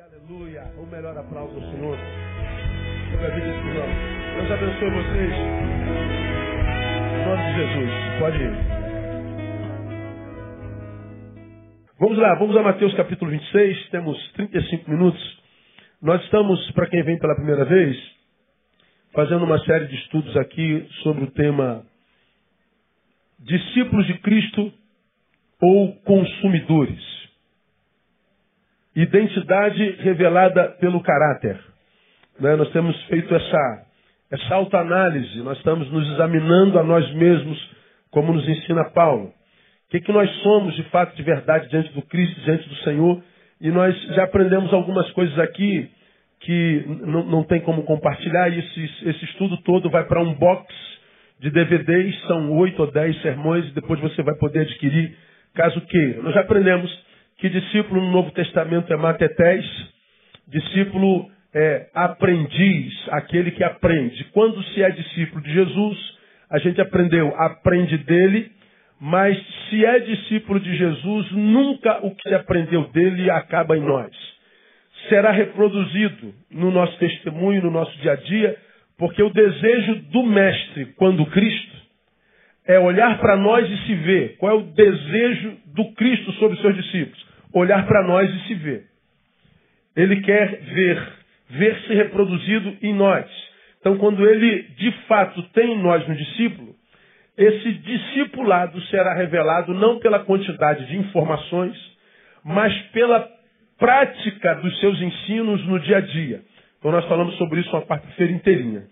Aleluia. O melhor aplauso ao Senhor. Do Senhor. Deus abençoe vocês. Em nome de Jesus. Pode ir. Vamos lá, vamos a Mateus capítulo 26. Temos 35 minutos. Nós estamos, para quem vem pela primeira vez, fazendo uma série de estudos aqui sobre o tema discípulos de Cristo ou consumidores. Identidade revelada pelo caráter. Né? Nós temos feito essa, essa autoanálise, nós estamos nos examinando a nós mesmos, como nos ensina Paulo. O que, que nós somos de fato, de verdade, diante do Cristo, diante do Senhor. E nós já aprendemos algumas coisas aqui que não tem como compartilhar. E esse, esse estudo todo vai para um box de DVDs, são oito ou dez sermões, e depois você vai poder adquirir, caso queira. Nós já aprendemos que discípulo no Novo Testamento é matetés, discípulo é aprendiz, aquele que aprende. Quando se é discípulo de Jesus, a gente aprendeu, aprende dele, mas se é discípulo de Jesus, nunca o que se aprendeu dele acaba em nós. Será reproduzido no nosso testemunho, no nosso dia a dia, porque o desejo do Mestre, quando Cristo, é olhar para nós e se ver. Qual é o desejo do Cristo sobre os seus discípulos? Olhar para nós e se ver. Ele quer ver, ver-se reproduzido em nós. Então, quando ele de fato tem em nós um discípulo, esse discipulado será revelado não pela quantidade de informações, mas pela prática dos seus ensinos no dia a dia. Então, nós falamos sobre isso uma quarta-feira inteirinha.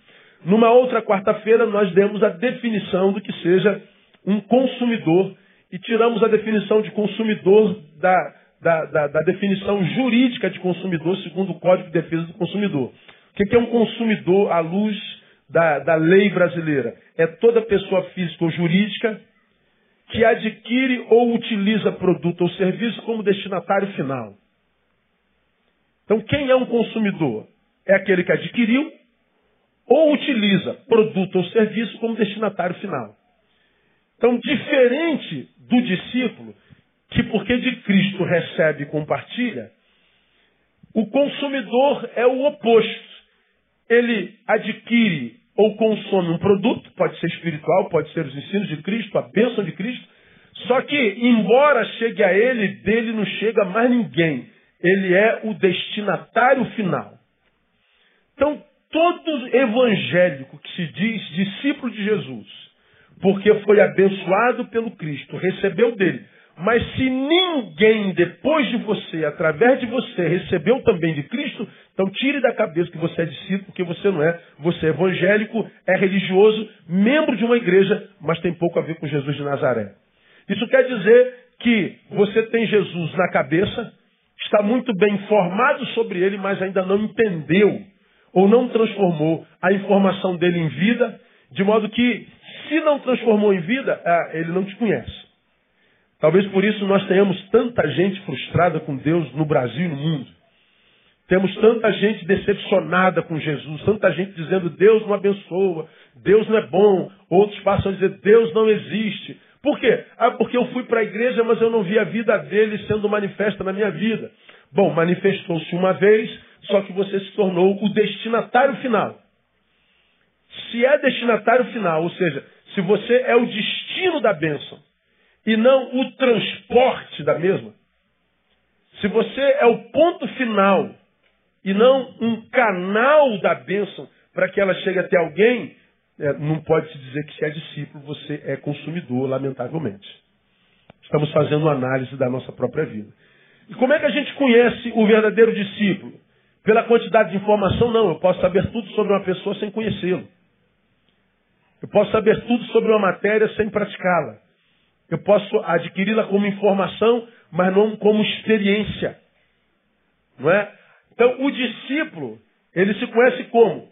Numa outra quarta-feira, nós demos a definição do que seja um consumidor e tiramos a definição de consumidor da, da, da, da, definição jurídica de consumidor segundo o Código de Defesa do Consumidor. O que é um consumidor à luz da, da lei brasileira? É toda pessoa física ou jurídica que adquire ou utiliza produto ou serviço como destinatário final. Então, quem é um consumidor? É aquele que adquiriu ou utiliza produto ou serviço como destinatário final. Então, diferente do discípulo, que porque de Cristo recebe e compartilha, o consumidor é o oposto. Ele adquire ou consome um produto, pode ser espiritual, pode ser os ensinos de Cristo, a bênção de Cristo, só que, embora chegue a ele, dele não chega mais ninguém. Ele é o destinatário final. Então, todo evangélico que se diz discípulo de Jesus, porque foi abençoado pelo Cristo, recebeu dele, mas se ninguém depois de você, através de você, recebeu também de Cristo, então tire da cabeça que você é discípulo, porque você não é. Você é evangélico, é religioso, membro de uma igreja, mas tem pouco a ver com Jesus de Nazaré. Isso quer dizer que você tem Jesus na cabeça, está muito bem informado sobre ele, mas ainda não entendeu ou não transformou a informação dele em vida, de modo que, se não transformou em vida, ah, ele não te conhece. Talvez por isso nós tenhamos tanta gente frustrada com Deus no Brasil e no mundo. Temos tanta gente decepcionada com Jesus, tanta gente dizendo Deus não abençoa, Deus não é bom. Outros passam a dizer Deus não existe. Por quê? Ah, porque eu fui para a igreja, mas eu não vi a vida dele sendo manifesta na minha vida. Bom, manifestou-se uma vez, só que você se tornou o destinatário final. Se é destinatário final, ou seja, se você é o destino da bênção, e não o transporte da mesma, se você é o ponto final e não um canal da bênção para que ela chegue até alguém, é, não pode se dizer que se é discípulo, você é consumidor, lamentavelmente. Estamos fazendo uma análise da nossa própria vida. E como é que a gente conhece o verdadeiro discípulo? Pela quantidade de informação, não. Eu posso saber tudo sobre uma pessoa sem conhecê-lo. Eu posso saber tudo sobre uma matéria sem praticá-la. Eu posso adquiri-la como informação, mas não como experiência. Não é? Então, o discípulo, ele se conhece como?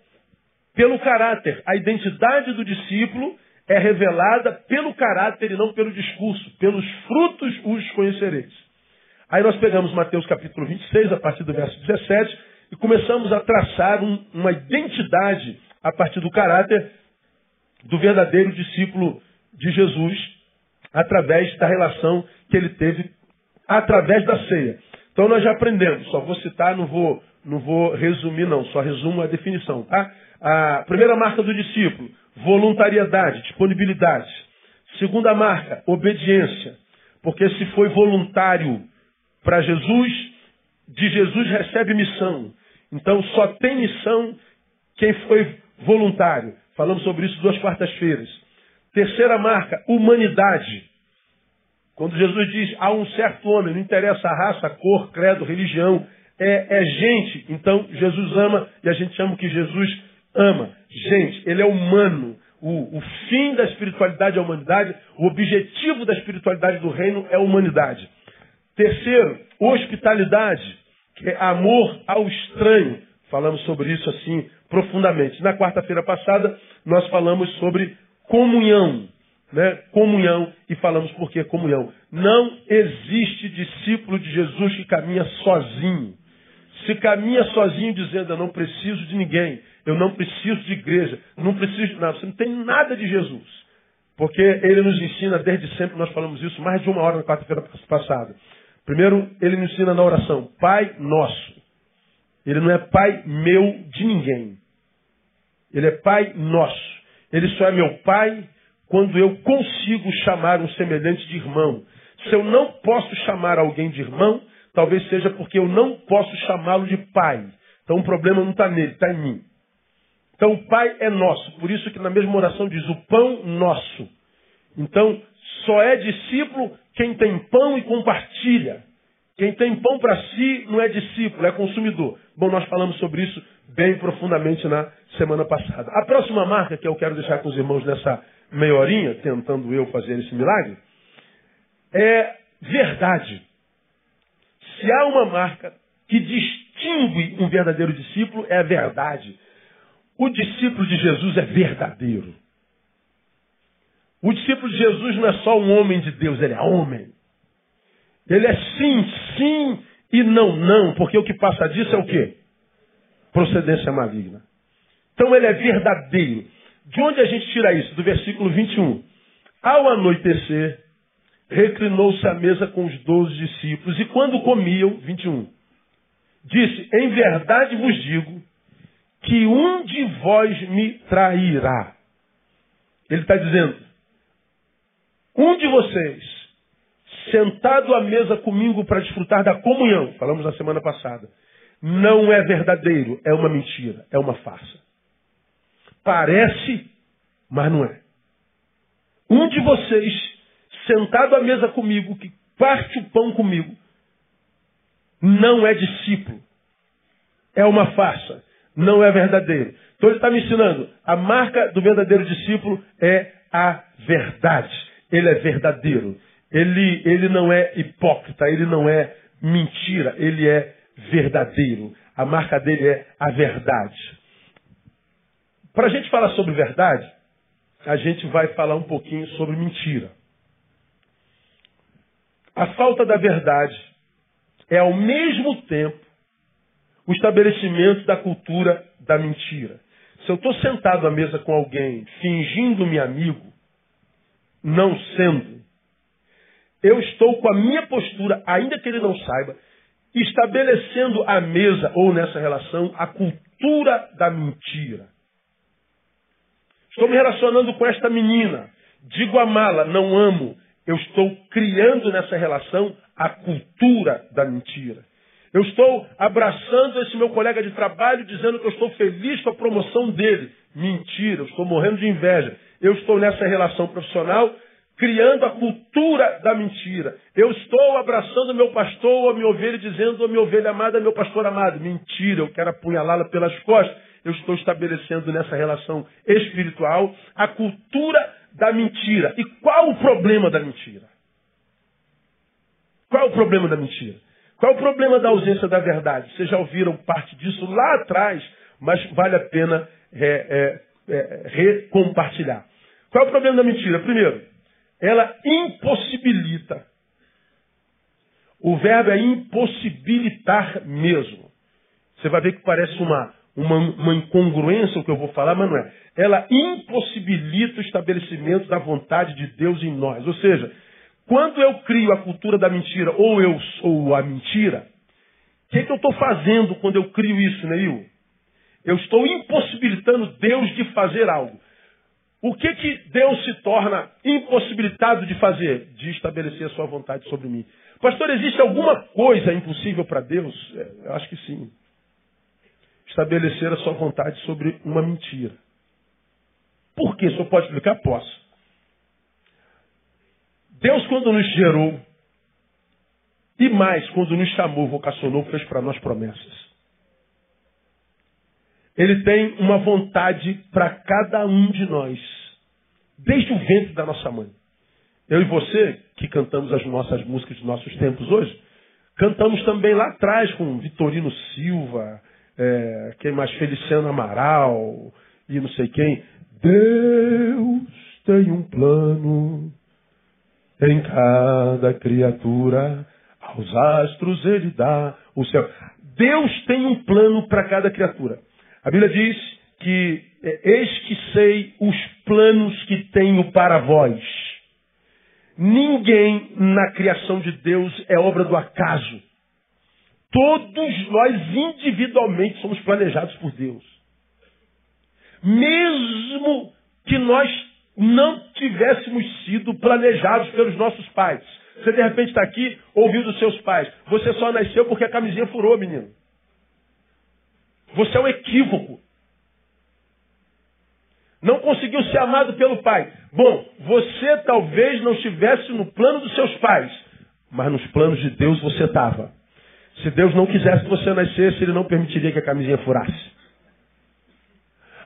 Pelo caráter. A identidade do discípulo é revelada pelo caráter e não pelo discurso. Pelos frutos os conhecereis. Aí nós pegamos Mateus capítulo 26, a partir do verso 17, e começamos a traçar um, uma identidade a partir do caráter do verdadeiro discípulo de Jesus, através da relação que ele teve através da ceia. Então nós já aprendemos, só vou citar, não vou, não vou resumir não, só resumo a definição, tá? A primeira marca do discípulo, voluntariedade, disponibilidade. Segunda marca, obediência. Porque se foi voluntário para Jesus, de Jesus recebe missão. Então só tem missão quem foi voluntário. Falamos sobre isso duas quartas-feiras. Terceira marca, humanidade. Quando Jesus diz há um certo homem, não interessa a raça, a cor, credo, religião, é, é gente. Então Jesus ama e a gente chama que Jesus ama. Gente, ele é humano. O, o fim da espiritualidade é a humanidade, o objetivo da espiritualidade do reino é a humanidade. Terceiro, hospitalidade, que é amor ao estranho. Falamos sobre isso assim profundamente. Na quarta-feira passada, nós falamos sobre comunhão. Né? Comunhão, e falamos por que comunhão. Não existe discípulo de Jesus que caminha sozinho. Se caminha sozinho dizendo eu não preciso de ninguém, eu não preciso de igreja, não preciso de nada, você não tem nada de Jesus. Porque ele nos ensina desde sempre, nós falamos isso mais de uma hora na quarta-feira passada. Primeiro, ele nos ensina na oração, Pai nosso. Ele não é pai meu de ninguém. Ele é pai nosso. Ele só é meu pai quando eu consigo chamar um semelhante de irmão. Se eu não posso chamar alguém de irmão, talvez seja porque eu não posso chamá-lo de pai. Então o problema não está nele, está em mim. Então o pai é nosso. Por isso que na mesma oração diz o pão nosso. Então só é discípulo quem tem pão e compartilha. Quem tem pão para si não é discípulo, é consumidor. Bom, nós falamos sobre isso bem profundamente na semana passada. A próxima marca que eu quero deixar com os irmãos nessa meia horinha, tentando eu fazer esse milagre, é verdade. Se há uma marca que distingue um verdadeiro discípulo, é a verdade. O discípulo de Jesus é verdadeiro. O discípulo de Jesus não é só um homem de Deus, ele é homem. Ele é sim, sim e não, não, porque o que passa disso é o quê? Procedência maligna. Então ele é verdadeiro. De onde a gente tira isso? Do versículo 21. Ao anoitecer, reclinou-se à mesa com os doze discípulos, e quando comiam, 21, disse: Em verdade vos digo que um de vós me trairá. Ele está dizendo: Um de vocês sentado à mesa comigo para desfrutar da comunhão, falamos na semana passada, não é verdadeiro, é uma mentira, é uma farsa. Parece, mas não é. Um de vocês, sentado à mesa comigo, que parte o pão comigo, não é discípulo. É uma farsa, não é verdadeiro. Então ele está me ensinando, a marca do verdadeiro discípulo é a verdade. Ele é verdadeiro. Ele, ele não é hipócrita, ele não é mentira, ele é verdadeiro. A marca dele é a verdade. Para a gente falar sobre verdade, a gente vai falar um pouquinho sobre mentira. A falta da verdade é ao mesmo tempo o estabelecimento da cultura da mentira. Se eu estou sentado à mesa com alguém fingindo-me amigo, não sendo, eu estou com a minha postura, ainda que ele não saiba, estabelecendo à mesa ou nessa relação a cultura da mentira. Estou me relacionando com esta menina, digo amá-la, não amo. Eu estou criando nessa relação a cultura da mentira. Eu estou abraçando esse meu colega de trabalho, dizendo que eu estou feliz com a promoção dele. Mentira, eu estou morrendo de inveja. Eu estou nessa relação profissional criando a cultura da mentira. Eu estou abraçando meu pastor a minha ovelha, dizendo a minha ovelha amada, meu pastor amado. Mentira, eu quero apunhalá-la pelas costas. Eu estou estabelecendo nessa relação espiritual a cultura da mentira. E qual o problema da mentira? Qual é o problema da mentira? Qual é o problema da ausência da verdade? Vocês já ouviram parte disso lá atrás, mas vale a pena é, é, é, recompartilhar. Qual o problema da mentira? Primeiro, ela impossibilita. O verbo é impossibilitar mesmo. Você vai ver que parece uma, uma, uma incongruência o que eu vou falar, mas não é. Ela impossibilita o estabelecimento da vontade de Deus em nós. Ou seja, quando eu crio a cultura da mentira ou eu sou a mentira, O que, é que eu estou fazendo quando eu crio isso, Neil? Eu estou impossibilitando Deus de fazer algo. O que, que Deus se torna impossibilitado de fazer? De estabelecer a sua vontade sobre mim. Pastor, existe alguma coisa impossível para Deus? É, eu acho que sim. Estabelecer a sua vontade sobre uma mentira. Por quê? Senhor pode explicar? Posso. Deus, quando nos gerou, e mais, quando nos chamou, vocacionou, fez para nós promessas. Ele tem uma vontade para cada um de nós, desde o ventre da nossa mãe. Eu e você, que cantamos as nossas músicas de nossos tempos hoje, cantamos também lá atrás com Vitorino Silva, é, quem mais? Feliciano Amaral e não sei quem. Deus tem um plano em cada criatura, aos astros ele dá o céu. Deus tem um plano para cada criatura. A Bíblia diz que é, eis que sei os planos que tenho para vós. Ninguém na criação de Deus é obra do acaso. Todos nós individualmente somos planejados por Deus. Mesmo que nós não tivéssemos sido planejados pelos nossos pais. Você de repente está aqui, ouviu dos seus pais. Você só nasceu porque a camisinha furou, menino. Você é um equívoco. Não conseguiu ser amado pelo pai. Bom, você talvez não estivesse no plano dos seus pais, mas nos planos de Deus você estava. Se Deus não quisesse que você nascesse, Ele não permitiria que a camisinha furasse.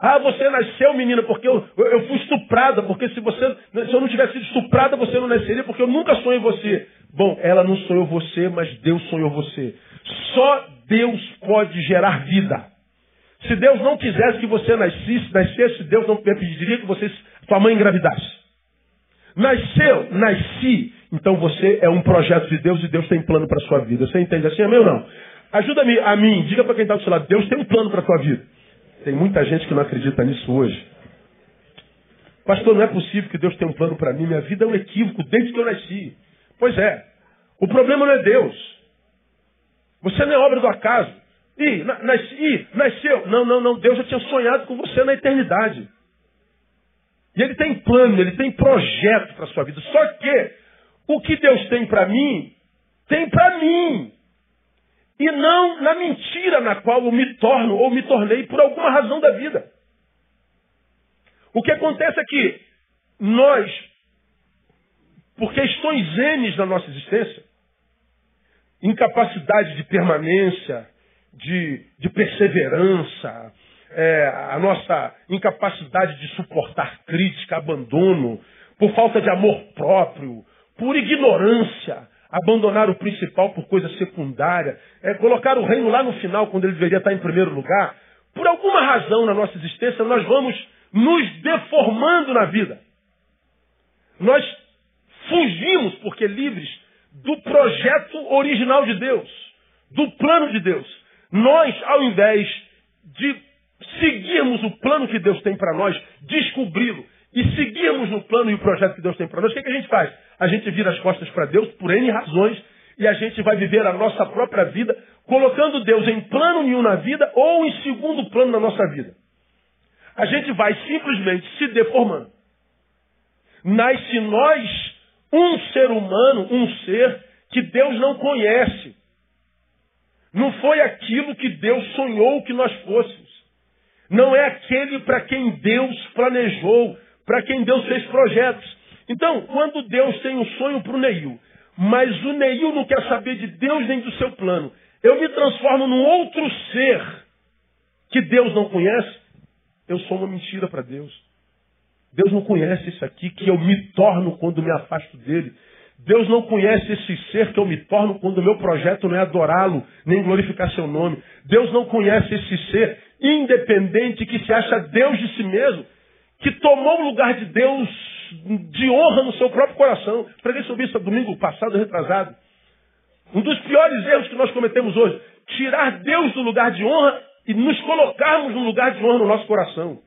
Ah, você nasceu, menina, porque eu, eu fui estuprada, porque se você, se eu não tivesse sido estuprada, você não nasceria, porque eu nunca sonhei você. Bom, ela não sonhou você, mas Deus sonhou você. Só Deus pode gerar vida. Se Deus não quisesse que você nascesse, nascesse, Deus não pediria que você, sua mãe engravidasse. Nasceu, nasci, então você é um projeto de Deus e Deus tem plano para sua vida. Você entende assim, amém ou não? Ajuda-me a mim, diga para quem está do seu lado, Deus tem um plano para sua vida. Tem muita gente que não acredita nisso hoje. Pastor, não é possível que Deus tenha um plano para mim. Minha vida é um equívoco desde que eu nasci. Pois é. O problema não é Deus. Você não é obra do acaso. Ih, nasci, ih, nasceu. Não, não, não. Deus já tinha sonhado com você na eternidade. E Ele tem plano, Ele tem projeto para a sua vida. Só que o que Deus tem para mim, tem para mim e não na mentira na qual eu me torno ou me tornei por alguma razão da vida. O que acontece é que nós, por questões N da nossa existência, incapacidade de permanência, de, de perseverança, é, a nossa incapacidade de suportar crítica, abandono, por falta de amor próprio, por ignorância, abandonar o principal por coisa secundária, é, colocar o reino lá no final, quando ele deveria estar em primeiro lugar. Por alguma razão na nossa existência, nós vamos nos deformando na vida. Nós fugimos, porque livres, do projeto original de Deus, do plano de Deus. Nós, ao invés de seguirmos o plano que Deus tem para nós, descobri-lo e seguirmos no plano e o projeto que Deus tem para nós, o que, que a gente faz? A gente vira as costas para Deus por N razões e a gente vai viver a nossa própria vida, colocando Deus em plano nenhum na vida ou em segundo plano na nossa vida. A gente vai simplesmente se deformando. Nasce nós um ser humano, um ser que Deus não conhece. Não foi aquilo que Deus sonhou que nós fôssemos. Não é aquele para quem Deus planejou para quem Deus fez projetos. Então, quando Deus tem um sonho para o Neil, mas o Neil não quer saber de Deus nem do seu plano, eu me transformo num outro ser que Deus não conhece, eu sou uma mentira para Deus. Deus não conhece isso aqui que eu me torno quando me afasto dele. Deus não conhece esse ser que eu me torno quando o meu projeto não é adorá-lo, nem glorificar seu nome. Deus não conhece esse ser independente que se acha Deus de si mesmo que tomou o lugar de Deus de honra no seu próprio coração. Preguei sobre isso domingo passado, retrasado. Um dos piores erros que nós cometemos hoje, tirar Deus do lugar de honra e nos colocarmos no lugar de honra no nosso coração.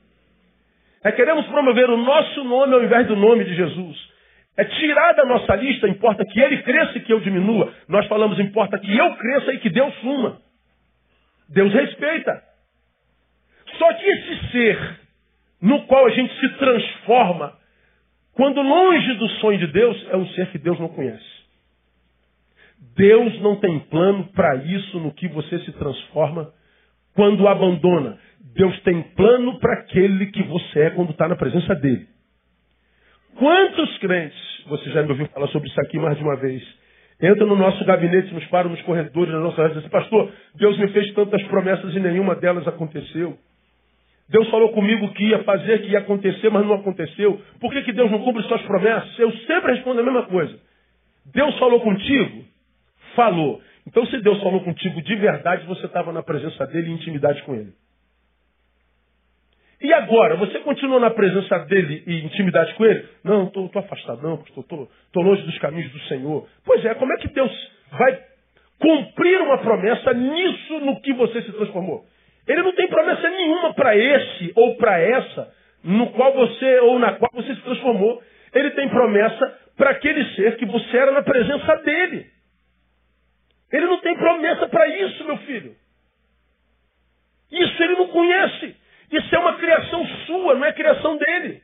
É queremos promover o nosso nome ao invés do nome de Jesus. É tirar da nossa lista, importa que ele cresça e que eu diminua. Nós falamos, importa que eu cresça e que Deus suma. Deus respeita. Só que esse ser no qual a gente se transforma, quando longe do sonho de Deus, é um ser que Deus não conhece. Deus não tem plano para isso no que você se transforma quando o abandona. Deus tem plano para aquele que você é quando está na presença dele. Quantos crentes, você já me ouviu falar sobre isso aqui mais de uma vez, entram no nosso gabinete, nos param nos corredores, na nossa rádio, dizem, pastor, Deus me fez tantas promessas e nenhuma delas aconteceu. Deus falou comigo que ia fazer, que ia acontecer, mas não aconteceu. Por que, que Deus não cumpre suas promessas? Eu sempre respondo a mesma coisa. Deus falou contigo? Falou. Então, se Deus falou contigo de verdade, você estava na presença dele e intimidade com ele. E agora, você continua na presença dele e intimidade com ele? Não, estou afastado, não, estou longe dos caminhos do Senhor. Pois é, como é que Deus vai cumprir uma promessa nisso no que você se transformou? Ele não tem promessa nenhuma para esse ou para essa no qual você ou na qual você se transformou. Ele tem promessa para aquele ser que você era na presença dele. Ele não tem promessa para isso, meu filho. Isso ele não conhece. Isso é uma criação sua, não é criação dele.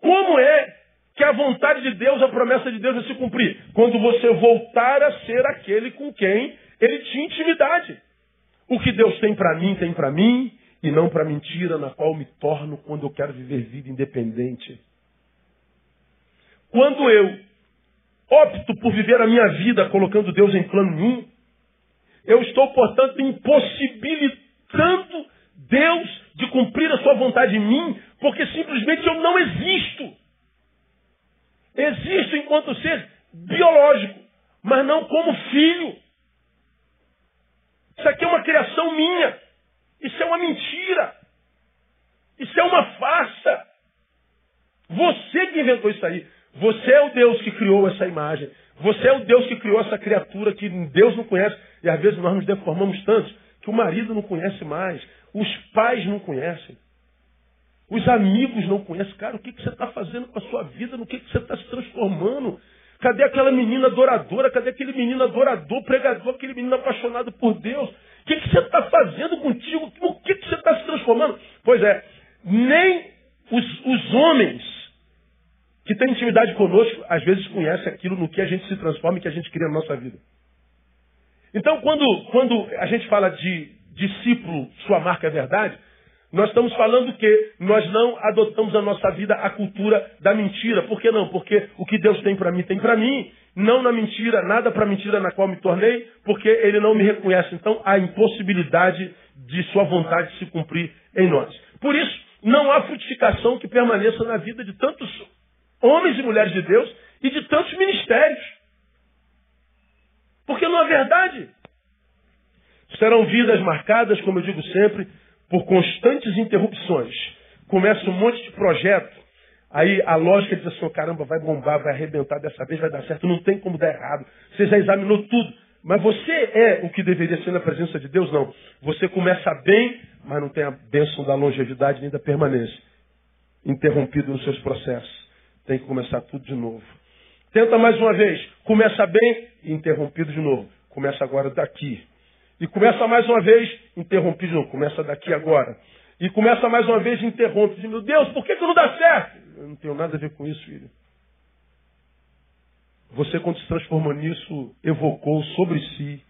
Como é que a vontade de Deus, a promessa de Deus vai se cumprir? Quando você voltar a ser aquele com quem ele tinha intimidade. O que Deus tem para mim, tem para mim, e não para mentira na qual me torno quando eu quero viver vida independente. Quando eu opto por viver a minha vida colocando Deus em plano nenhum, eu estou, portanto, impossibilitando Deus de cumprir a sua vontade em mim, porque simplesmente eu não existo. Existo enquanto ser biológico, mas não como filho. Isso aqui é uma criação minha. Isso é uma mentira. Isso é uma farsa. Você que inventou isso aí. Você é o Deus que criou essa imagem. Você é o Deus que criou essa criatura que Deus não conhece. E às vezes nós nos deformamos tanto que o marido não conhece mais, os pais não conhecem. Os amigos não conhecem. Cara, o que, que você está fazendo com a sua vida? No que, que você está se transformando? Cadê aquela menina adoradora? Cadê aquele menino adorador, pregador, aquele menino apaixonado por Deus? O que, que você está fazendo contigo? No que, que você está se transformando? Pois é, nem os, os homens que têm intimidade conosco, às vezes conhecem aquilo no que a gente se transforma e que a gente cria na nossa vida. Então, quando, quando a gente fala de discípulo, sua marca é verdade, nós estamos falando que nós não adotamos na nossa vida a cultura da mentira. Por que não? Porque o que Deus tem para mim, tem para mim. Não na mentira, nada para mentira na qual me tornei, porque Ele não me reconhece. Então, a impossibilidade de Sua vontade se cumprir em nós. Por isso, não há frutificação que permaneça na vida de tantos homens e mulheres de Deus e de tantos ministérios. Porque não há verdade. Serão vidas marcadas, como eu digo sempre, por constantes interrupções. Começa um monte de projeto. Aí a lógica diz assim, caramba, vai bombar, vai arrebentar, dessa vez vai dar certo, não tem como dar errado. Você já examinou tudo. Mas você é o que deveria ser na presença de Deus? Não. Você começa bem, mas não tem a bênção da longevidade nem da permanência. Interrompido nos seus processos. Tem que começar tudo de novo. Tenta mais uma vez. Começa bem interrompido de novo. Começa agora daqui. E começa mais uma vez, novo. Começa daqui agora. E começa mais uma vez, interrompe. Diz, meu Deus, por que, que não dá certo? Eu não tenho nada a ver com isso, filho. Você, quando se transformou nisso, evocou sobre si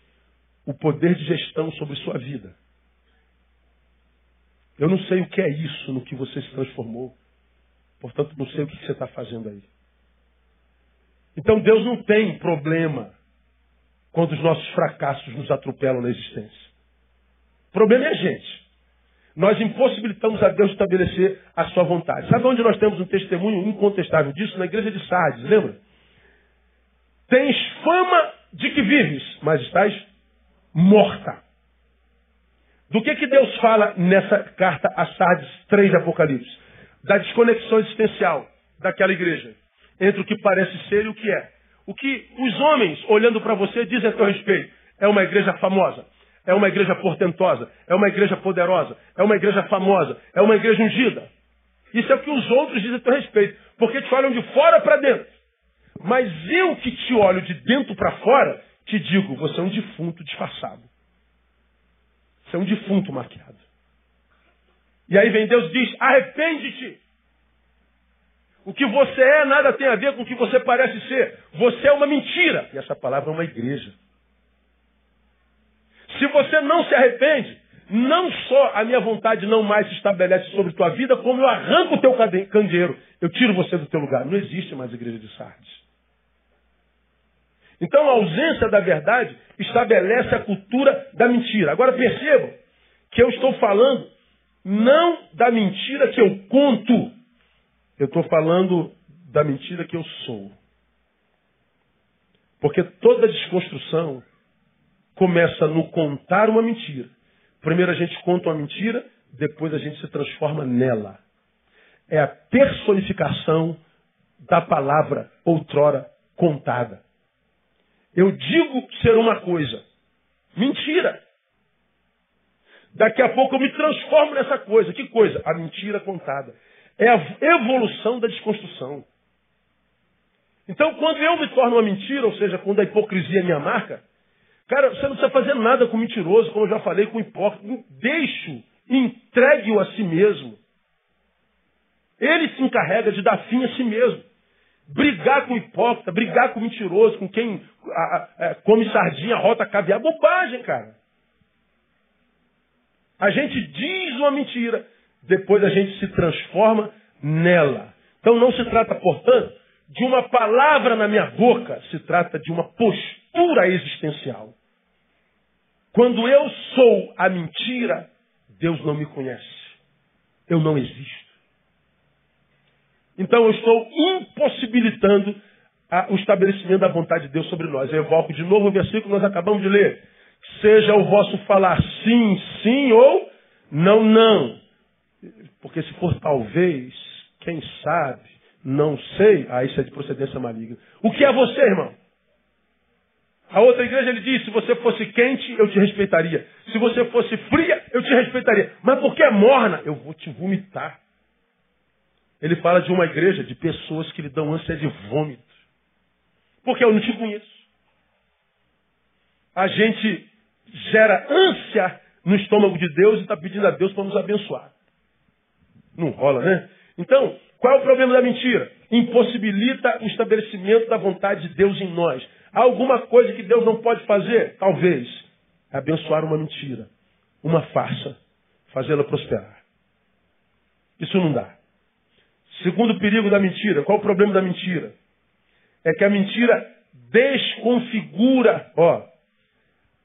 o poder de gestão sobre sua vida. Eu não sei o que é isso no que você se transformou. Portanto, não sei o que você está fazendo aí. Então Deus não tem problema quando os nossos fracassos nos atropelam na existência. O problema é a gente. Nós impossibilitamos a Deus estabelecer a sua vontade. Sabe onde nós temos um testemunho incontestável disso? Na igreja de Sardes, lembra? Tens fama de que vives, mas estás morta. Do que, que Deus fala nessa carta a Sardes 3 de Apocalipse? Da desconexão existencial daquela igreja. Entre o que parece ser e o que é. O que os homens, olhando para você, dizem a teu respeito. É uma igreja famosa. É uma igreja portentosa. É uma igreja poderosa. É uma igreja famosa. É uma igreja ungida. Isso é o que os outros dizem a teu respeito. Porque te olham de fora para dentro. Mas eu que te olho de dentro para fora, te digo, você é um defunto disfarçado. Você é um defunto maquiado. E aí vem Deus e diz, arrepende-te. O que você é nada tem a ver com o que você parece ser. Você é uma mentira. E essa palavra é uma igreja. Se você não se arrepende, não só a minha vontade não mais se estabelece sobre tua vida, como eu arranco o teu candeeiro. Eu tiro você do teu lugar. Não existe mais igreja de Sardes. Então a ausência da verdade estabelece a cultura da mentira. Agora percebam que eu estou falando não da mentira que eu conto, eu estou falando da mentira que eu sou. Porque toda desconstrução começa no contar uma mentira. Primeiro a gente conta uma mentira, depois a gente se transforma nela. É a personificação da palavra outrora contada. Eu digo ser uma coisa. Mentira. Daqui a pouco eu me transformo nessa coisa. Que coisa? A mentira contada. É a evolução da desconstrução. Então, quando eu me torno uma mentira, ou seja, quando a hipocrisia é minha marca, cara, você não precisa fazer nada com mentiroso, como eu já falei, com hipócrita. Deixo, entregue-o a si mesmo. Ele se encarrega de dar fim a si mesmo. Brigar com o hipócrita, brigar com o mentiroso, com quem a, a, a, come sardinha, rota caviar, bobagem, cara. A gente diz uma mentira, depois a gente se transforma nela. Então não se trata, portanto, de uma palavra na minha boca, se trata de uma postura existencial. Quando eu sou a mentira, Deus não me conhece. Eu não existo. Então eu estou impossibilitando a, o estabelecimento da vontade de Deus sobre nós. Eu evoco de novo o versículo que nós acabamos de ler. Seja o vosso falar sim, sim ou não, não. Porque se for talvez, quem sabe, não sei, aí isso é de procedência maligna. O que é você, irmão? A outra igreja ele diz: se você fosse quente, eu te respeitaria. Se você fosse fria, eu te respeitaria. Mas porque é morna, eu vou te vomitar. Ele fala de uma igreja de pessoas que lhe dão ânsia de vômito. Porque eu não te conheço. A gente gera ânsia no estômago de Deus e está pedindo a Deus para nos abençoar. Não rola, né? Então, qual é o problema da mentira? Impossibilita o estabelecimento da vontade de Deus em nós. Há alguma coisa que Deus não pode fazer? Talvez. É abençoar uma mentira, uma farsa, fazê-la prosperar. Isso não dá. Segundo perigo da mentira, qual o problema da mentira? É que a mentira desconfigura, ó,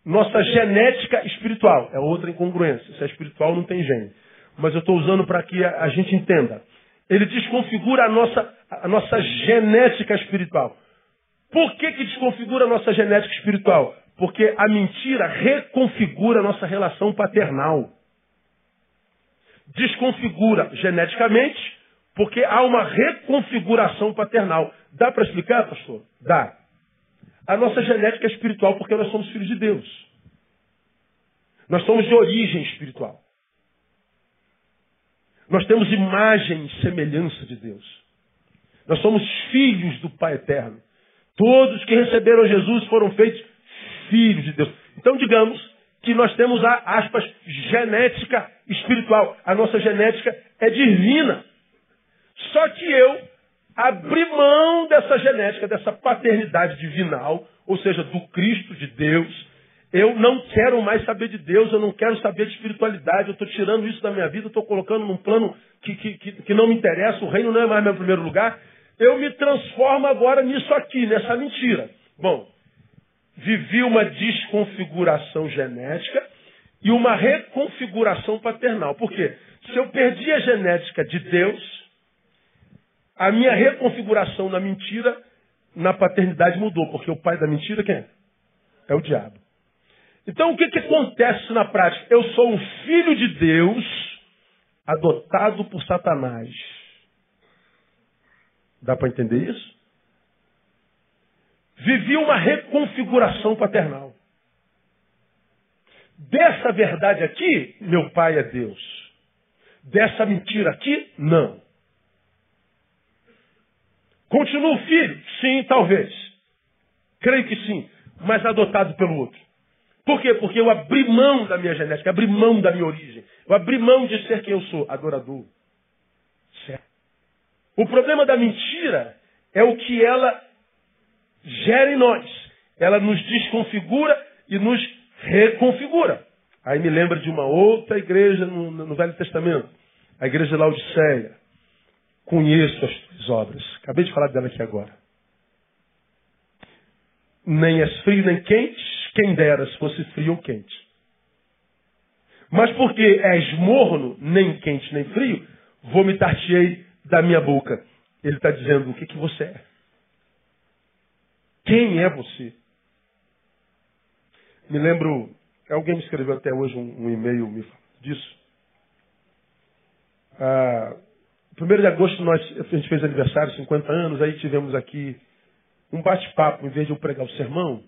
nossa genética espiritual. É outra incongruência. Se é espiritual, não tem gene. Mas eu estou usando para que a, a, gente entenda. Ele desconfigura a nossa, a nossa genética espiritual. Por que, que desconfigura a nossa genética espiritual? Porque a mentira reconfigura a nossa relação paternal. Desconfigura geneticamente, porque há uma reconfiguração paternal. Dá para explicar, pastor? Dá. A nossa genética é espiritual porque nós somos filhos de Deus. Nós somos de origem espiritual. Nós temos imagem e semelhança de Deus. Nós somos filhos do Pai Eterno. Todos que receberam Jesus foram feitos filhos de Deus. Então, digamos que nós temos a, aspas, genética espiritual. A nossa genética é divina. Só que eu abri mão dessa genética, dessa paternidade divinal, ou seja, do Cristo de Deus. Eu não quero mais saber de Deus, eu não quero saber de espiritualidade, eu estou tirando isso da minha vida, estou colocando num plano que, que, que, que não me interessa, o reino não é mais meu primeiro lugar. Eu me transformo agora nisso aqui, nessa mentira. Bom, vivi uma desconfiguração genética e uma reconfiguração paternal. Por quê? Se eu perdi a genética de Deus, a minha reconfiguração na mentira, na paternidade mudou, porque o pai da mentira quem é? É o diabo. Então o que, que acontece na prática? Eu sou um filho de Deus adotado por Satanás. Dá para entender isso? Vivi uma reconfiguração paternal. Dessa verdade aqui, meu pai é Deus. Dessa mentira aqui, não. Continuo filho? Sim, talvez. Creio que sim, mas adotado pelo outro. Por quê? Porque eu abri mão da minha genética, abri mão da minha origem. Eu abri mão de ser quem eu sou, adorador. Certo. O problema da mentira é o que ela gera em nós. Ela nos desconfigura e nos reconfigura. Aí me lembra de uma outra igreja no, no Velho Testamento, a igreja de Laodiceia. Conheço as tuas obras. Acabei de falar dela aqui agora. Nem és frio nem quente, quem dera se fosse frio ou quente. Mas porque és morno, nem quente nem frio, vomitar-te-ei da minha boca. Ele está dizendo o que, que você é. Quem é você? Me lembro, alguém me escreveu até hoje um, um e-mail me disso. Ah, 1 de agosto nós, a gente fez aniversário, 50 anos, aí tivemos aqui um bate-papo, em vez de eu pregar o sermão,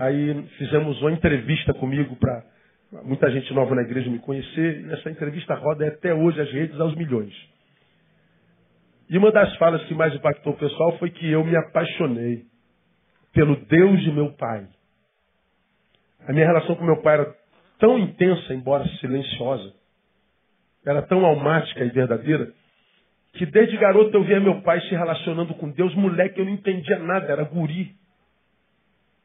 aí fizemos uma entrevista comigo para muita gente nova na igreja me conhecer, e essa entrevista roda até hoje as redes aos milhões. E uma das falas que mais impactou o pessoal foi que eu me apaixonei pelo Deus de meu pai. A minha relação com meu pai era tão intensa, embora silenciosa, era tão almática e verdadeira, que desde garoto eu via meu pai se relacionando com Deus, moleque, eu não entendia nada, era guri.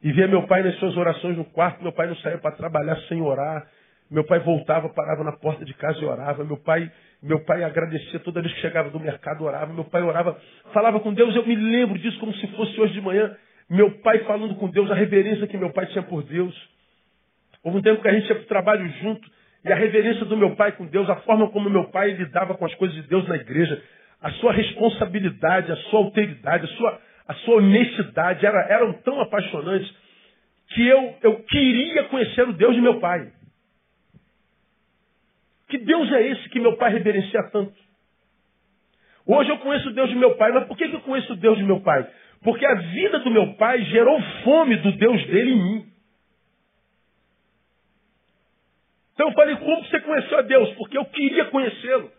E via meu pai nas suas orações no quarto, meu pai não saía para trabalhar sem orar. Meu pai voltava, parava na porta de casa e orava. Meu pai, meu pai agradecia toda vez que chegava do mercado, orava. Meu pai orava, falava com Deus. Eu me lembro disso como se fosse hoje de manhã. Meu pai falando com Deus, a reverência que meu pai tinha por Deus. Houve um tempo que a gente ia para o trabalho junto. E a reverência do meu pai com Deus, a forma como meu pai lidava com as coisas de Deus na igreja, a sua responsabilidade, a sua alteridade, a sua, a sua honestidade era, eram tão apaixonantes que eu, eu queria conhecer o Deus de meu pai. Que Deus é esse que meu pai reverencia tanto? Hoje eu conheço o Deus de meu pai, mas por que eu conheço o Deus de meu pai? Porque a vida do meu pai gerou fome do Deus dele em mim. Então eu falei, como você conheceu a Deus? Porque eu queria conhecê-lo.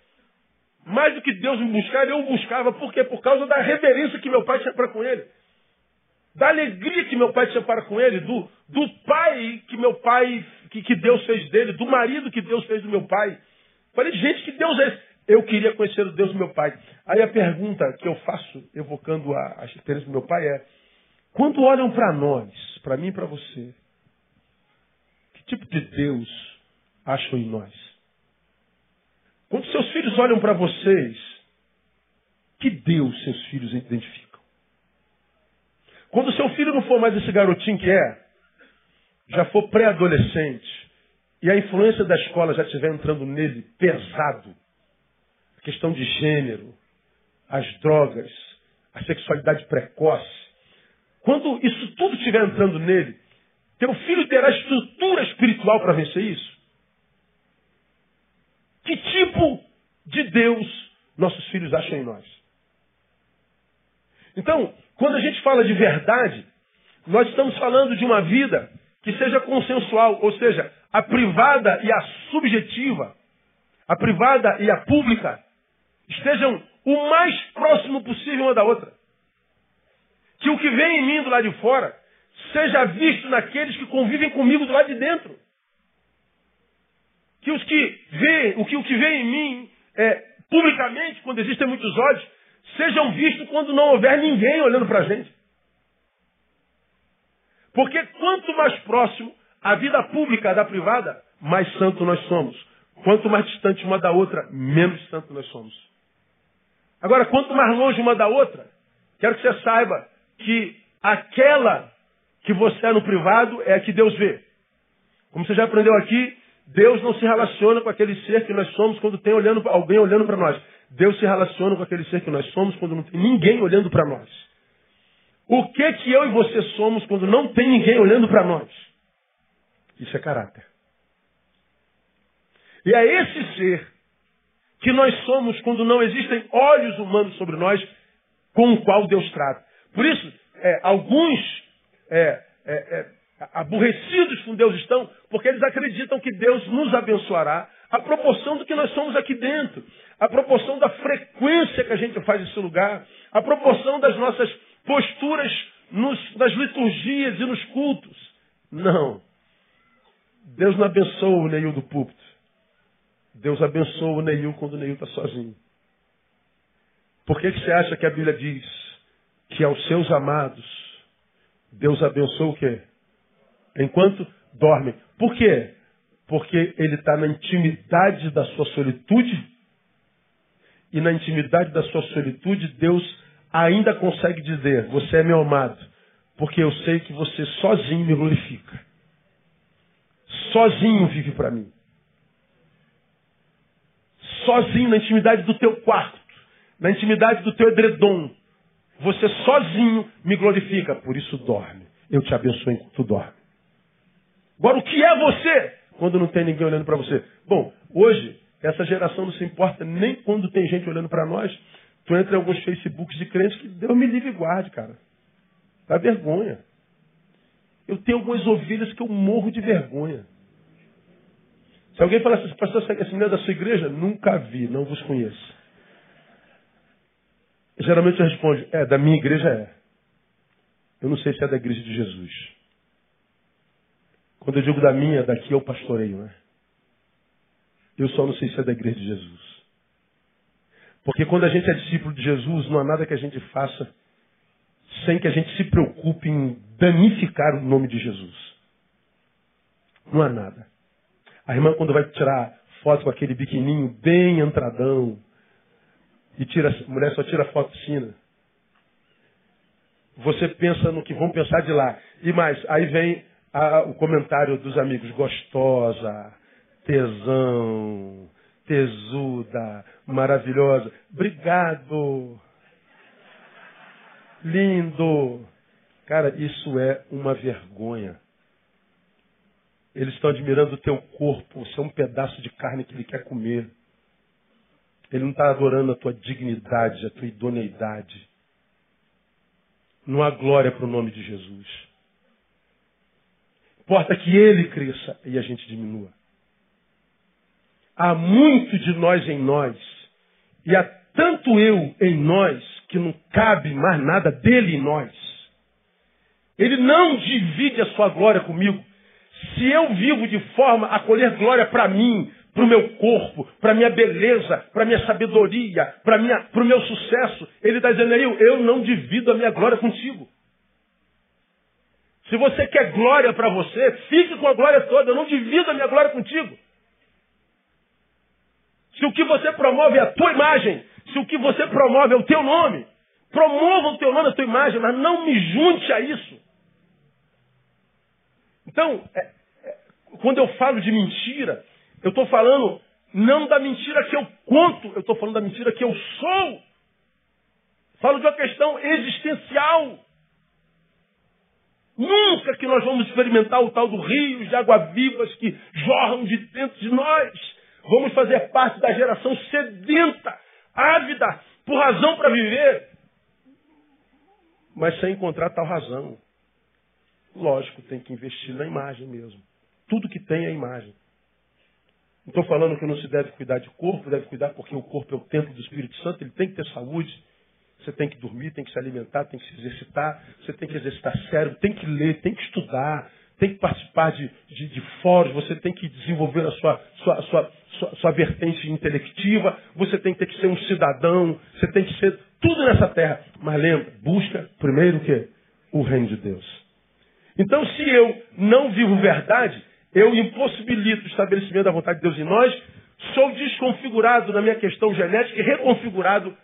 Mais do que Deus me buscar, eu o buscava. Por quê? Por causa da reverência que meu pai tinha para com ele. Da alegria que meu pai tinha para com ele. Do, do pai que meu pai, que, que Deus fez dele. Do marido que Deus fez do meu pai. Falei, gente, que Deus é esse? Eu queria conhecer o Deus do meu pai. Aí a pergunta que eu faço, evocando a, a experiência do meu pai, é: quando olham para nós, para mim e para você, que tipo de Deus acham em nós? Quando seus olham para vocês, que Deus seus filhos identificam? Quando seu filho não for mais esse garotinho que é, já for pré-adolescente, e a influência da escola já estiver entrando nele pesado, a questão de gênero, as drogas, a sexualidade precoce, quando isso tudo estiver entrando nele, teu filho terá estrutura espiritual para vencer isso? Que tipo de Deus nossos filhos acham em nós? Então, quando a gente fala de verdade, nós estamos falando de uma vida que seja consensual, ou seja, a privada e a subjetiva, a privada e a pública, estejam o mais próximo possível uma da outra. Que o que vem em mim do lado de fora seja visto naqueles que convivem comigo do lado de dentro que os que veem, o que o que vê em mim é, publicamente, quando existem muitos olhos, sejam vistos quando não houver ninguém olhando para a gente. Porque quanto mais próximo a vida pública da privada, mais santo nós somos. Quanto mais distante uma da outra, menos santo nós somos. Agora, quanto mais longe uma da outra, quero que você saiba que aquela que você é no privado é a que Deus vê. Como você já aprendeu aqui, Deus não se relaciona com aquele ser que nós somos quando tem olhando, alguém olhando para nós. Deus se relaciona com aquele ser que nós somos quando não tem ninguém olhando para nós. O que que eu e você somos quando não tem ninguém olhando para nós? Isso é caráter. E é esse ser que nós somos quando não existem olhos humanos sobre nós com o qual Deus trata. Por isso, é, alguns é, é, é aborrecidos com Deus estão, porque eles acreditam que Deus nos abençoará a proporção do que nós somos aqui dentro, a proporção da frequência que a gente faz esse lugar, a proporção das nossas posturas nos, nas liturgias e nos cultos. Não. Deus não abençoa o Neil do púlpito. Deus abençoa o Neil quando o Neil está sozinho. Por que, que você acha que a Bíblia diz que aos seus amados Deus abençoa o quê? Enquanto dormem. Por quê? Porque ele está na intimidade da sua solitude. E na intimidade da sua solitude, Deus ainda consegue dizer: Você é meu amado, porque eu sei que você sozinho me glorifica. Sozinho vive para mim. Sozinho na intimidade do teu quarto, na intimidade do teu edredom. Você sozinho me glorifica, por isso dorme. Eu te abençoo enquanto tu dorme. Agora, o que é você quando não tem ninguém olhando para você? Bom, hoje, essa geração não se importa nem quando tem gente olhando para nós. Tu entra em alguns Facebooks de crentes que Deus me livre e guarde, cara. Dá vergonha. Eu tenho algumas ovelhas que eu morro de vergonha. Se alguém falar assim, pastor, esse menino é da sua igreja? Nunca vi, não vos conheço. Geralmente eu respondo, é, da minha igreja é. Eu não sei se é da igreja de Jesus. Quando eu digo da minha, daqui eu pastoreio, né? Eu só não sei se é da igreja de Jesus. Porque quando a gente é discípulo de Jesus, não há nada que a gente faça sem que a gente se preocupe em danificar o nome de Jesus. Não há nada. A irmã, quando vai tirar foto com aquele biquininho bem entradão, e tira, a mulher só tira foto piscina. Você pensa no que vão pensar de lá. E mais, aí vem a, o comentário dos amigos, gostosa, tesão, tesuda, maravilhosa. Obrigado. Lindo. Cara, isso é uma vergonha. Eles estão admirando o teu corpo. Você é um pedaço de carne que ele quer comer. Ele não está adorando a tua dignidade, a tua idoneidade. Não há glória para o nome de Jesus. Importa que ele cresça e a gente diminua. Há muito de nós em nós, e há tanto eu em nós, que não cabe mais nada dele em nós. Ele não divide a sua glória comigo. Se eu vivo de forma a colher glória para mim, para o meu corpo, para a minha beleza, para a minha sabedoria, para o meu sucesso, ele está dizendo, eu, eu não divido a minha glória contigo. Se você quer glória para você, fique com a glória toda, eu não divido a minha glória contigo. Se o que você promove é a tua imagem, se o que você promove é o teu nome, promova o teu nome, a tua imagem, mas não me junte a isso. Então, é, é, quando eu falo de mentira, eu estou falando não da mentira que eu conto, eu estou falando da mentira que eu sou. Falo de uma questão existencial. Nunca que nós vamos experimentar o tal do rio de água-vivas que jorram de dentro de nós. Vamos fazer parte da geração sedenta, ávida, por razão para viver, mas sem encontrar tal razão. Lógico, tem que investir na imagem mesmo. Tudo que tem é imagem. Não estou falando que não se deve cuidar de corpo, deve cuidar porque o corpo é o templo do Espírito Santo, ele tem que ter saúde. Você tem que dormir, tem que se alimentar, tem que se exercitar, você tem que exercitar cérebro, tem que ler, tem que estudar, tem que participar de, de, de fóruns, você tem que desenvolver a sua, sua, sua, sua, sua vertente intelectiva, você tem que ter que ser um cidadão, você tem que ser tudo nessa terra. Mas lembra, busca primeiro o quê? O reino de Deus. Então, se eu não vivo verdade, eu impossibilito o estabelecimento da vontade de Deus em nós, sou desconfigurado na minha questão genética e reconfigurado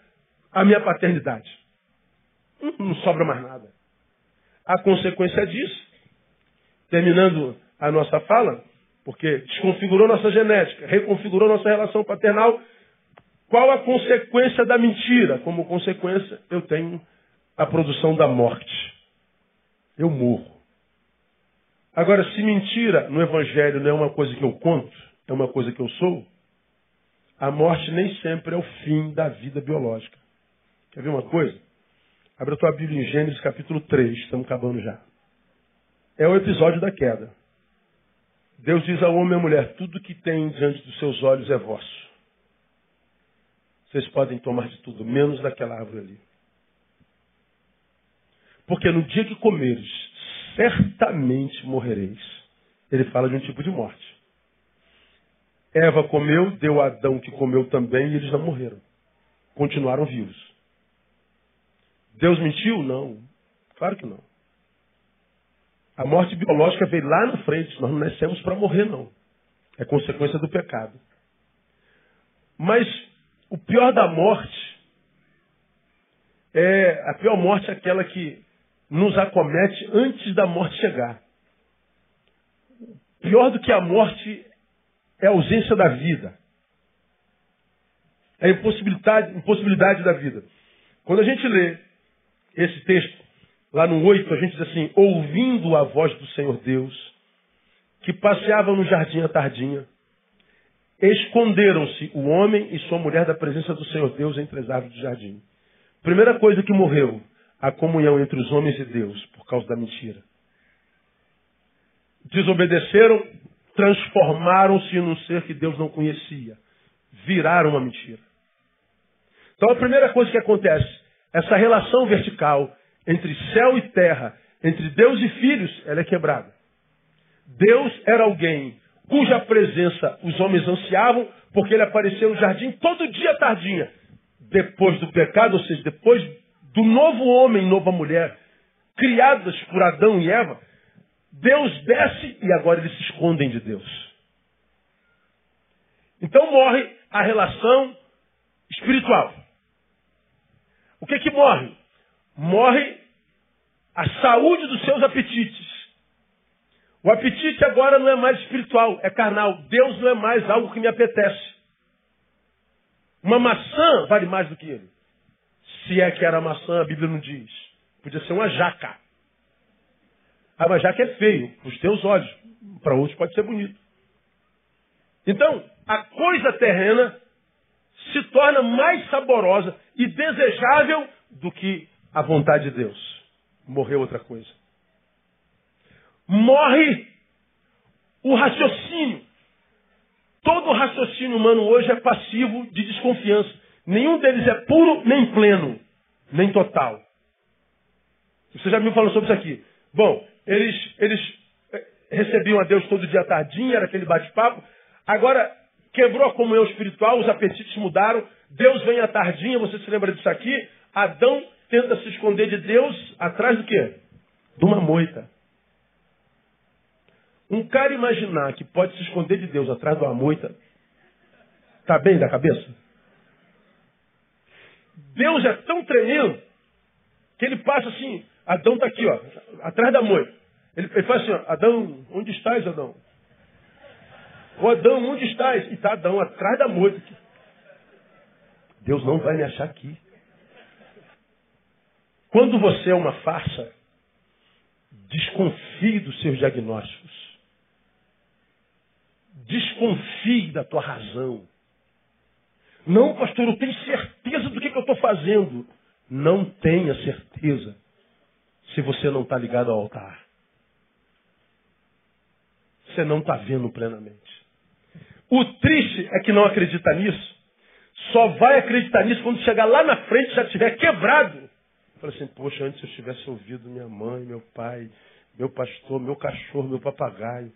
a minha paternidade. Não, sobra mais nada. A consequência disso terminando a nossa fala, porque desconfigurou nossa genética, reconfigurou nossa relação paternal. Qual a consequência da mentira? Como consequência, eu tenho a produção da morte. Eu morro. Agora, se mentira no Evangelho não é uma coisa que eu conto, é uma coisa que eu sou, a morte nem sempre é o fim da vida biológica. Quer ver uma coisa? Abre a tua Bíblia em Gênesis capítulo 3, estamos acabando já é o episódio da queda. Deus diz ao homem e à mulher: tudo que tem diante dos seus olhos é vosso. Vocês podem tomar de tudo, menos daquela árvore ali. Porque no dia que comeres, certamente morrereis. Ele fala de um tipo de morte. Eva comeu, deu a Adão que comeu também e eles não morreram. Continuaram vivos. Deus mentiu? Não. Claro que não. A morte biológica veio lá na frente. Nós não nascemos para morrer, não. É consequência do pecado. Mas o pior da morte é a pior morte é aquela que nos acomete antes da morte chegar. Pior do que a morte é a ausência da vida. É a impossibilidade, impossibilidade da vida. Quando a gente lê esse texto, lá no 8, a gente diz assim: ouvindo a voz do Senhor Deus, que passeava no jardim à tardinha, esconderam-se o homem e sua mulher da presença do Senhor Deus entre as árvores do jardim. Primeira coisa que morreu, a comunhão entre os homens e Deus, por causa da mentira. Desobedeceram, transformaram-se num ser que Deus não conhecia. Viraram uma mentira. Então a primeira coisa que acontece, essa relação vertical entre céu e terra, entre Deus e filhos, ela é quebrada. Deus era alguém cuja presença os homens ansiavam, porque ele apareceu no jardim todo dia tardinha. Depois do pecado, ou seja, depois do novo homem, nova mulher, criadas por Adão e Eva, Deus desce e agora eles se escondem de Deus. Então morre a relação espiritual. O que que morre? Morre a saúde dos seus apetites. O apetite agora não é mais espiritual, é carnal. Deus não é mais algo que me apetece. Uma maçã vale mais do que ele. Se é que era maçã, a Bíblia não diz. Podia ser uma jaca. Ah, mas jaca é feio, para os teus olhos. Para outros pode ser bonito. Então, a coisa terrena se torna mais saborosa e desejável do que a vontade de Deus. Morreu outra coisa. Morre o raciocínio. Todo raciocínio humano hoje é passivo de desconfiança. Nenhum deles é puro, nem pleno, nem total. Você já me falou sobre isso aqui. Bom, eles, eles eh, recebiam a Deus todo dia tardinho, era aquele bate-papo. Agora, quebrou a comunhão espiritual, os apetites mudaram. Deus vem à tardinha, você se lembra disso aqui? Adão tenta se esconder de Deus atrás do quê? De uma moita. Um cara imaginar que pode se esconder de Deus atrás de uma moita, tá bem da cabeça? Deus é tão tremendo que ele passa assim, Adão está aqui, ó, atrás da moita. Ele, ele faz assim, ó, Adão, onde estás, Adão? Ô Adão, onde estás? E está Adão atrás da moita. Deus não vai me achar aqui. Quando você é uma farsa, desconfie dos seus diagnósticos. Desconfie da tua razão. Não, pastor, eu tenho certeza do que, que eu estou fazendo. Não tenha certeza se você não está ligado ao altar. Você não está vendo plenamente. O triste é que não acredita nisso. Só vai acreditar nisso quando chegar lá na frente já estiver quebrado. Fala assim, poxa, antes eu tivesse ouvido minha mãe, meu pai, meu pastor, meu cachorro, meu papagaio.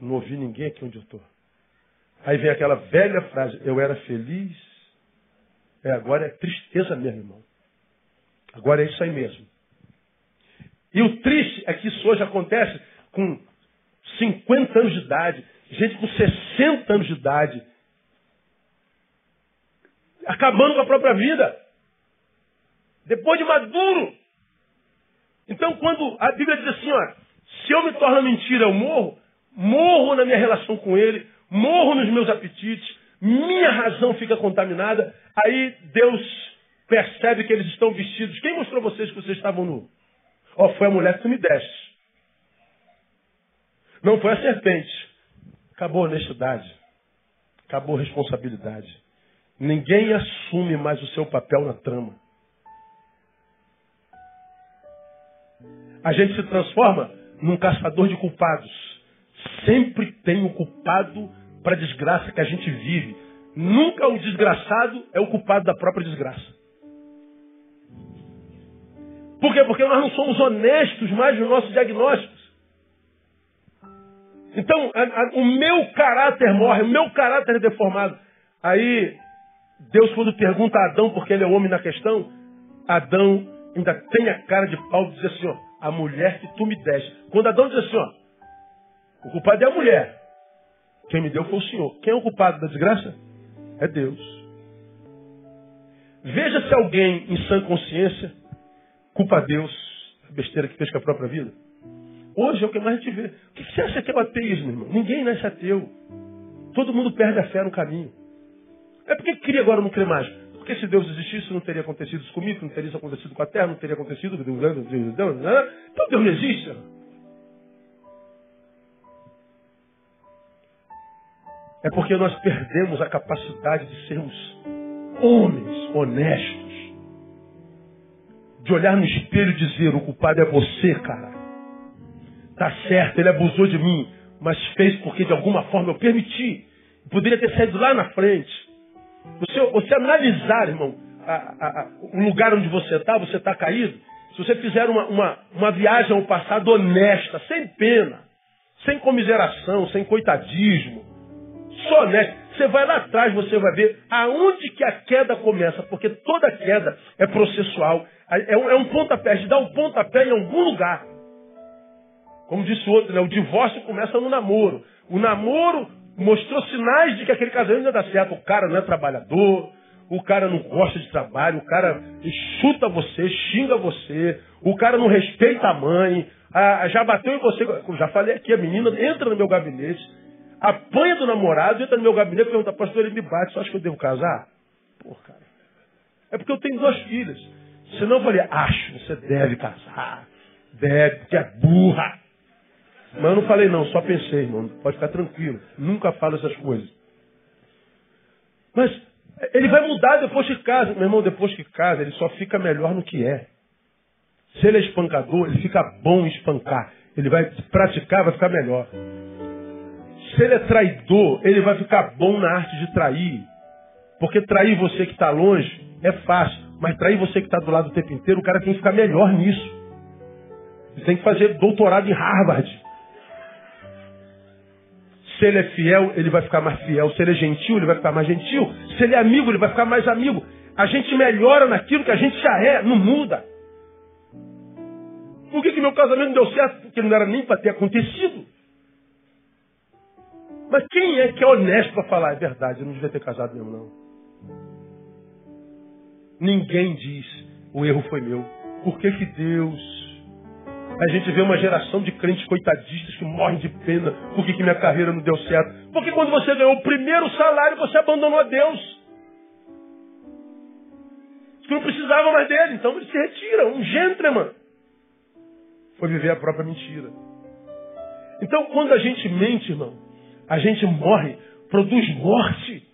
Não ouvi ninguém aqui onde eu estou. Aí vem aquela velha frase, eu era feliz. É, agora é tristeza mesmo, irmão. Agora é isso aí mesmo. E o triste é que isso hoje acontece com 50 anos de idade, gente com 60 anos de idade, acabando com a própria vida. Depois de maduro. Então, quando a Bíblia diz assim, ó, se eu me torno mentira, eu morro, morro na minha relação com ele, morro nos meus apetites, minha razão fica contaminada, aí Deus percebe que eles estão vestidos. Quem mostrou vocês que vocês estavam nu? Ó, foi a mulher que tu me deste. Não foi a serpente. Acabou a honestidade. Acabou a responsabilidade. Ninguém assume mais o seu papel na trama. A gente se transforma num caçador de culpados. Sempre tem o culpado para a desgraça que a gente vive. Nunca o desgraçado é o culpado da própria desgraça. Por quê? Porque nós não somos honestos mais nos nossos diagnósticos. Então, a, a, o meu caráter morre, o meu caráter é deformado. Aí, Deus, quando pergunta a Adão, porque ele é homem na questão, Adão ainda tem a cara de pau de dizer assim, ó, a mulher que tu me deste. Quando Adão diz assim, ó, o culpado é a mulher. Quem me deu foi o Senhor. Quem é o culpado da desgraça? É Deus. Veja se alguém em sã consciência culpa a Deus a besteira que fez com a própria vida. Hoje é o que mais a gente vê. O que você acha que é o ateísmo, irmão? Ninguém nasce ateu. Todo mundo perde a fé no caminho. É porque cria agora não crê mais. Porque se Deus existisse, não teria acontecido isso comigo, não teria isso acontecido com a terra, não teria acontecido. Então Deus não existe. É porque nós perdemos a capacidade de sermos homens honestos. De olhar no espelho e dizer, o culpado é você, cara. Tá certo, ele abusou de mim, mas fez porque de alguma forma eu permiti. Poderia ter saído lá na frente. Você, você analisar, irmão, a, a, a, o lugar onde você está, você está caído. Se você fizer uma, uma, uma viagem ao passado honesta, sem pena, sem comiseração, sem coitadismo, só honesto, você vai lá atrás, você vai ver aonde que a queda começa, porque toda queda é processual. É um, é um pontapé, a gente dá um pontapé em algum lugar. Como disse o outro, né? o divórcio começa no namoro. O namoro mostrou sinais de que aquele casamento não ia dar certo. O cara não é trabalhador, o cara não gosta de trabalho, o cara chuta você, xinga você, o cara não respeita a mãe, a, já bateu em você, já falei aqui, a menina entra no meu gabinete, apanha do namorado, entra no meu gabinete e pergunta, pastor, ele me bate, você acha que eu devo casar? Pô, cara. É porque eu tenho duas filhas. Senão eu falei, acho, você deve casar. Deve, porque é burra. Mas eu não falei não, só pensei, irmão. Pode ficar tranquilo. Nunca falo essas coisas. Mas ele vai mudar depois que casa. Meu irmão, depois que casa, ele só fica melhor no que é. Se ele é espancador, ele fica bom em espancar. Ele vai praticar, vai ficar melhor. Se ele é traidor, ele vai ficar bom na arte de trair. Porque trair você que está longe é fácil. Mas trair você que está do lado o tempo inteiro, o cara tem que ficar melhor nisso. Ele tem que fazer doutorado em Harvard. Se ele é fiel, ele vai ficar mais fiel. Se ele é gentil, ele vai ficar mais gentil. Se ele é amigo, ele vai ficar mais amigo. A gente melhora naquilo que a gente já é, não muda. Por que, que meu casamento deu certo? Porque não era nem para ter acontecido. Mas quem é que é honesto para falar? É verdade, eu não devia ter casado mesmo, não. Ninguém diz, o erro foi meu. Por que, que Deus a gente vê uma geração de crentes coitadistas que morrem de pena. Por que, minha carreira não deu certo? Porque quando você ganhou o primeiro salário, você abandonou a Deus. Que não precisava mais dele, então ele se retira. Um gentleman. Foi viver a própria mentira. Então, quando a gente mente, irmão, a gente morre, produz morte.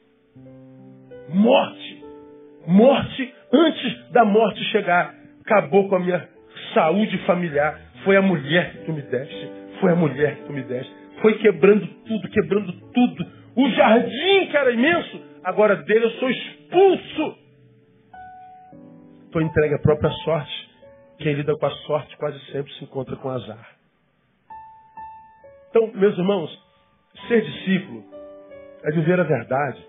Morte. Morte antes da morte chegar. Acabou com a minha saúde familiar. Foi a mulher que tu me deste. Foi a mulher que tu me deste. Foi quebrando tudo, quebrando tudo. O jardim que era imenso, agora dele eu sou expulso. Estou entregue à própria sorte. Quem lida com a sorte quase sempre se encontra com azar. Então, meus irmãos, ser discípulo é viver a verdade.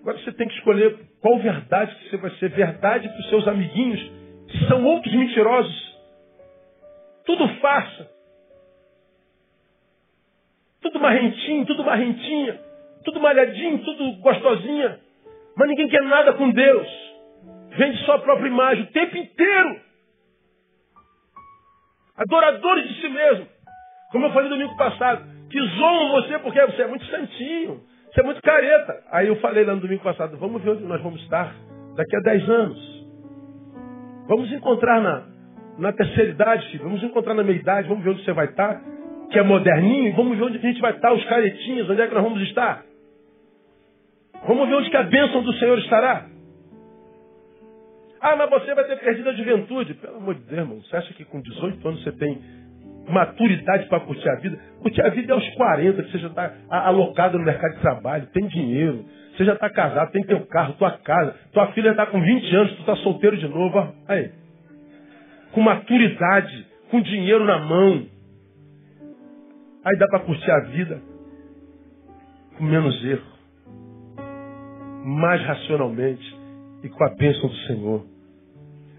Agora você tem que escolher qual verdade que você vai ser. Verdade para os seus amiguinhos, que são outros mentirosos. Tudo faça. Tudo marrentinho, tudo marrentinha. Tudo malhadinho, tudo gostosinha. Mas ninguém quer nada com Deus. Vende só a própria imagem o tempo inteiro. Adoradores de si mesmo. Como eu falei domingo passado. Que zoam você porque você é muito santinho. Você é muito careta. Aí eu falei lá no domingo passado, vamos ver onde nós vamos estar daqui a 10 anos. Vamos encontrar na, na terceira idade, filho. Vamos encontrar na meia idade, vamos ver onde você vai estar, que é moderninho, vamos ver onde a gente vai estar, os caretinhos, onde é que nós vamos estar. Vamos ver onde que a bênção do Senhor estará. Ah, mas você vai ter perdido a juventude. Pelo amor de Deus, irmão. Você acha que com 18 anos você tem maturidade para curtir a vida? Curtir a vida é aos 40, que você já está alocado no mercado de trabalho, tem dinheiro, você já está casado, tem teu carro, tua casa, tua filha está com 20 anos, tu está solteiro de novo. Aí. Com maturidade, com dinheiro na mão. Aí dá para curtir a vida com menos erro, mais racionalmente e com a bênção do Senhor.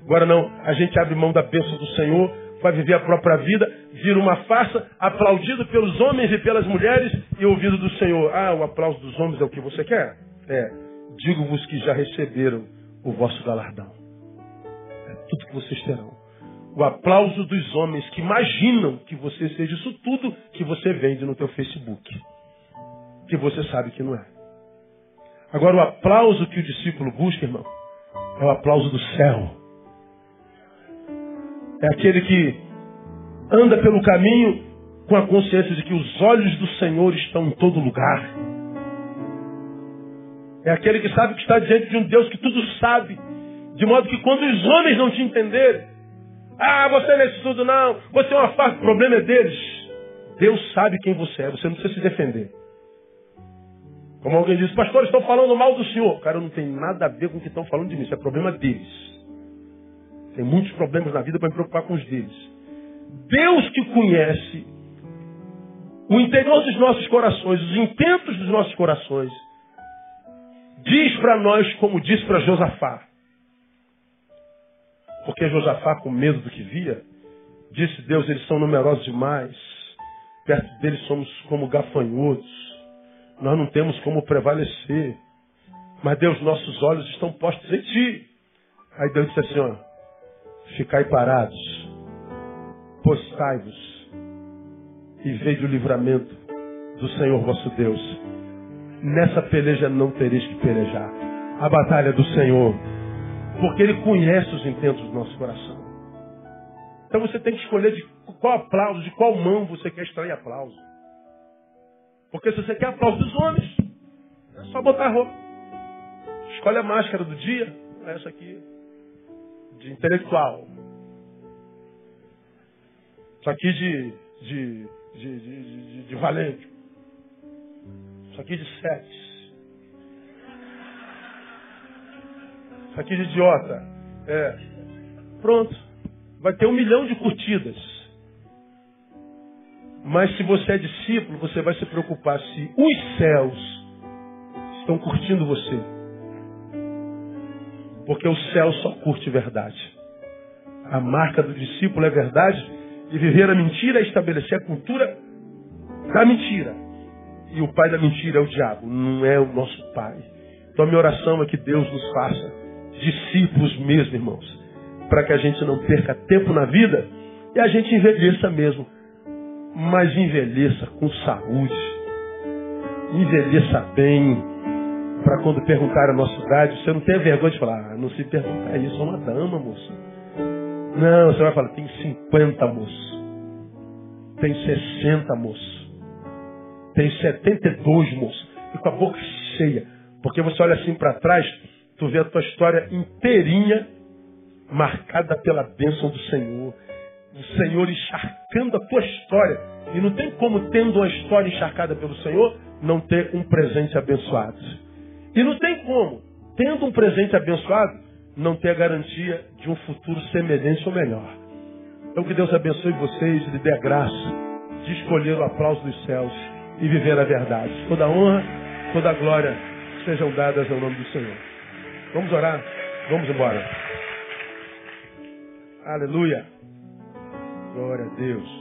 Agora não, a gente abre mão da bênção do Senhor, vai viver a própria vida, vira uma farsa, aplaudido pelos homens e pelas mulheres e ouvido do Senhor. Ah, o aplauso dos homens é o que você quer? É, digo-vos que já receberam o vosso galardão. É tudo que vocês terão. O aplauso dos homens que imaginam que você seja isso tudo que você vende no teu Facebook. Que você sabe que não é. Agora o aplauso que o discípulo busca, irmão, é o aplauso do céu. É aquele que anda pelo caminho com a consciência de que os olhos do Senhor estão em todo lugar. É aquele que sabe que está diante de um Deus que tudo sabe. De modo que quando os homens não te entenderem, ah, você não é isso tudo não, você é uma farsa, o problema é deles. Deus sabe quem você é, você não precisa se defender. Como alguém disse, pastor, estão falando mal do senhor. Cara, não tem nada a ver com o que estão falando de mim, isso é problema deles. Tem muitos problemas na vida para me preocupar com os deles. Deus que conhece o interior dos nossos corações, os intentos dos nossos corações, diz para nós como disse para Josafá. Porque Josafá, com medo do que via, disse: Deus, eles são numerosos demais. Perto deles somos como gafanhotos. Nós não temos como prevalecer. Mas Deus, nossos olhos estão postos em Ti. Aí Deus disse assim: ó, Ficai parados, postai-vos e veja o livramento do Senhor vosso Deus. Nessa peleja não tereis que pelejar. A batalha do Senhor porque Ele conhece os intentos do nosso coração. Então você tem que escolher de qual aplauso, de qual mão você quer extrair aplauso. Porque se você quer aplauso dos homens, é só botar a roupa. Escolhe a máscara do dia, é essa aqui, de intelectual. Isso aqui de, de, de, de, valente. Isso aqui de sete. Aqui de idiota. É. Pronto. Vai ter um milhão de curtidas. Mas se você é discípulo, você vai se preocupar se os céus estão curtindo você. Porque o céu só curte verdade. A marca do discípulo é verdade. E viver a mentira é estabelecer a cultura da mentira. E o pai da mentira é o diabo, não é o nosso pai. Então a minha oração é que Deus nos faça discípulos mesmo, irmãos. Para que a gente não perca tempo na vida e a gente envelheça mesmo. Mas envelheça com saúde. Envelheça bem. Para quando perguntar a nossa idade, você não tenha vergonha de falar, ah, não se perguntar isso, é uma dama, moça. Não, você vai falar, tem 50, moço. Tem 60, moço. Tem 72, moço. E com a boca cheia. Porque você olha assim para trás, tu vê a tua história inteirinha marcada pela bênção do Senhor. O Senhor encharcando a tua história. E não tem como, tendo uma história encharcada pelo Senhor, não ter um presente abençoado. E não tem como, tendo um presente abençoado, não ter a garantia de um futuro semelhante ou melhor. Então que Deus abençoe vocês e lhe dê a graça de escolher o aplauso dos céus e viver a verdade. Toda honra, toda glória sejam dadas ao nome do Senhor. Vamos orar. Vamos embora. Aleluia. Glória a Deus.